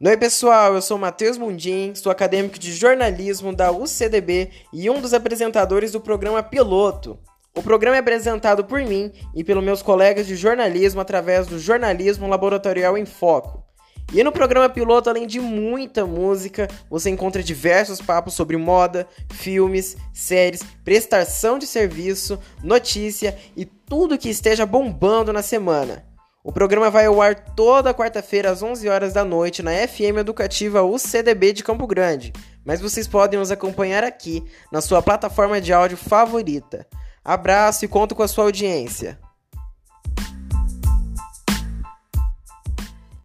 Oi, pessoal, eu sou Matheus Mundim, sou acadêmico de jornalismo da UCDB e um dos apresentadores do programa Piloto. O programa é apresentado por mim e pelos meus colegas de jornalismo através do Jornalismo Laboratorial em Foco. E no programa Piloto, além de muita música, você encontra diversos papos sobre moda, filmes, séries, prestação de serviço, notícia e tudo que esteja bombando na semana. O programa vai ao ar toda quarta-feira às 11 horas da noite na FM Educativa UCDB de Campo Grande, mas vocês podem nos acompanhar aqui na sua plataforma de áudio favorita. Abraço e conto com a sua audiência.